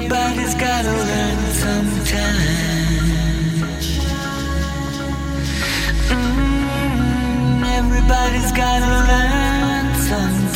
Everybody's gotta learn sometime. Mm, everybody's gotta learn sometime.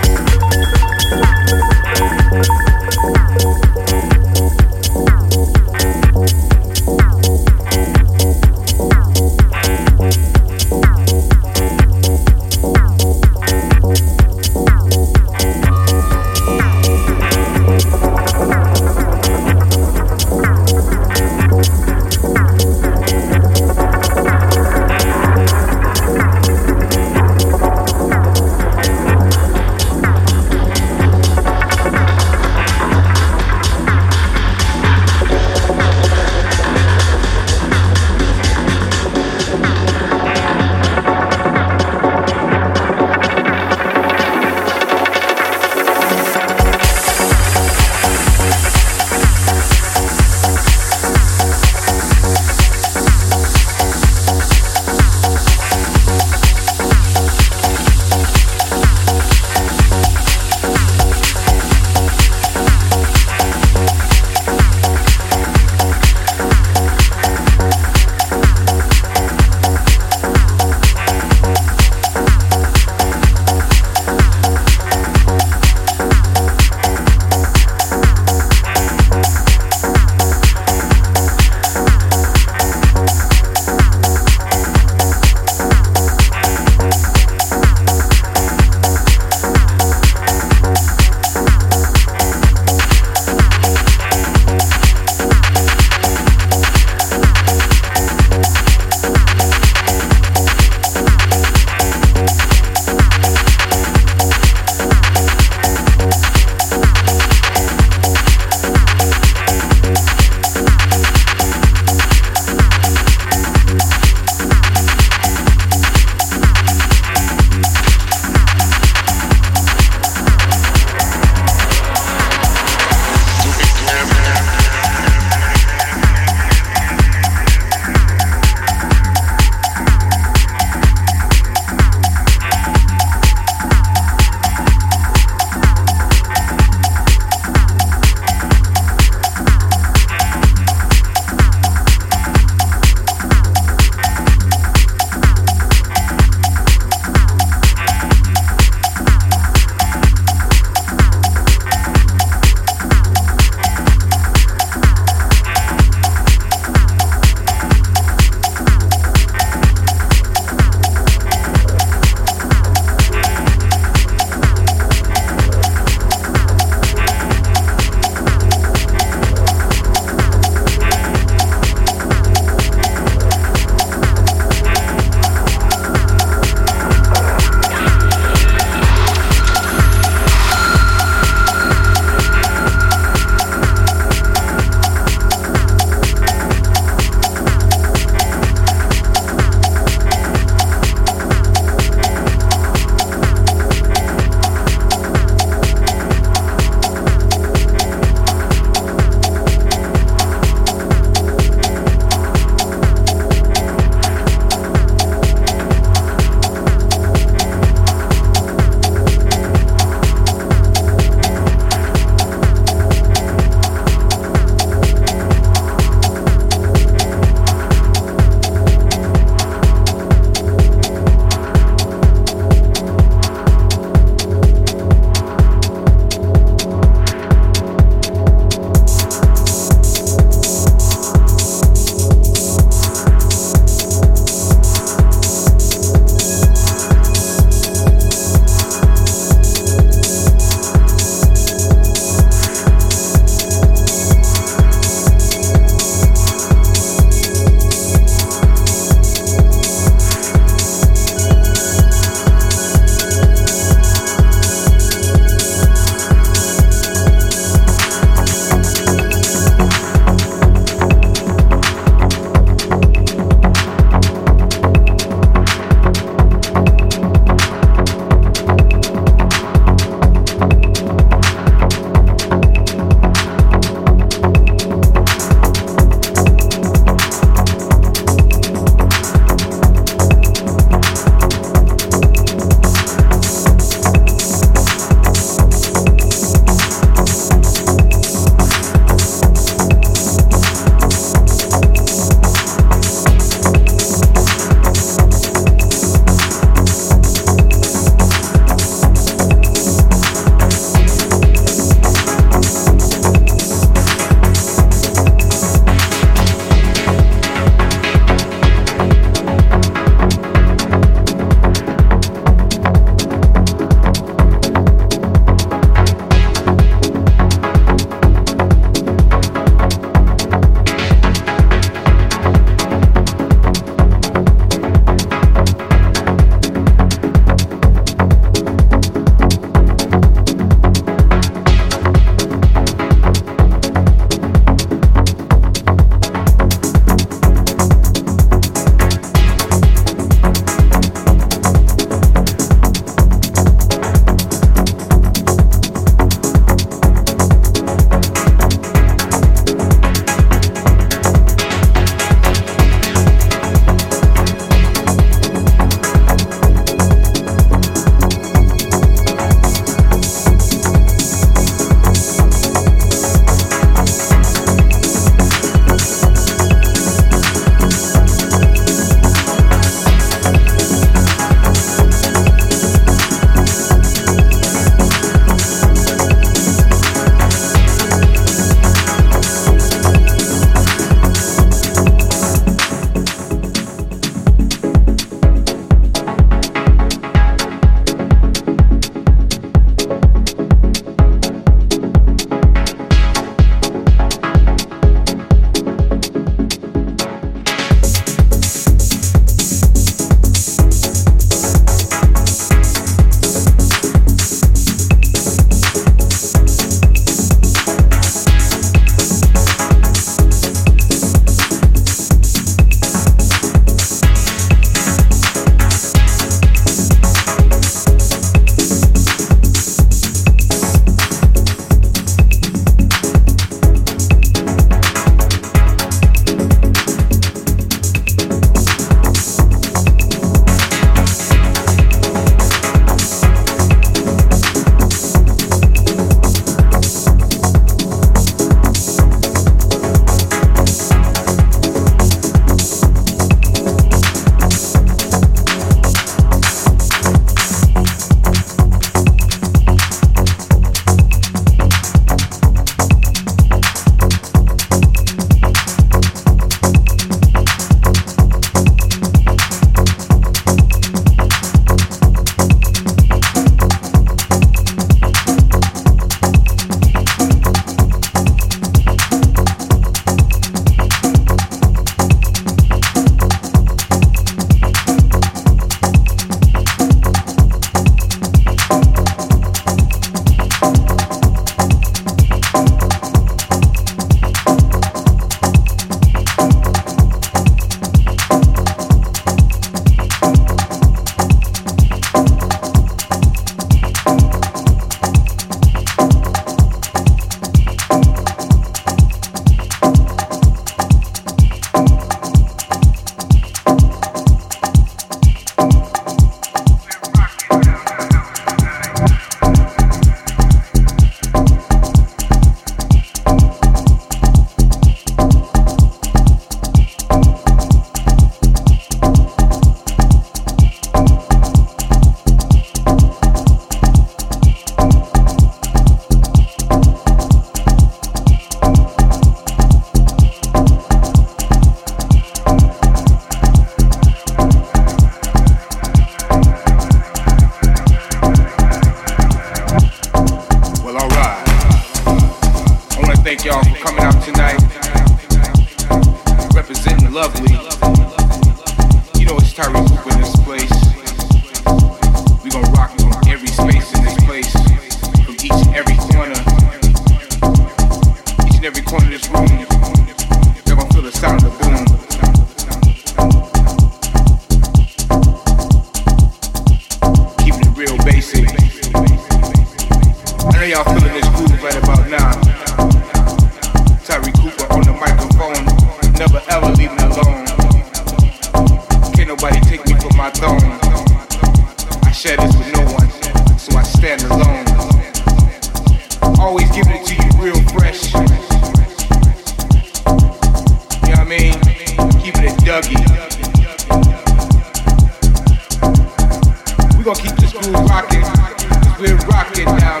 We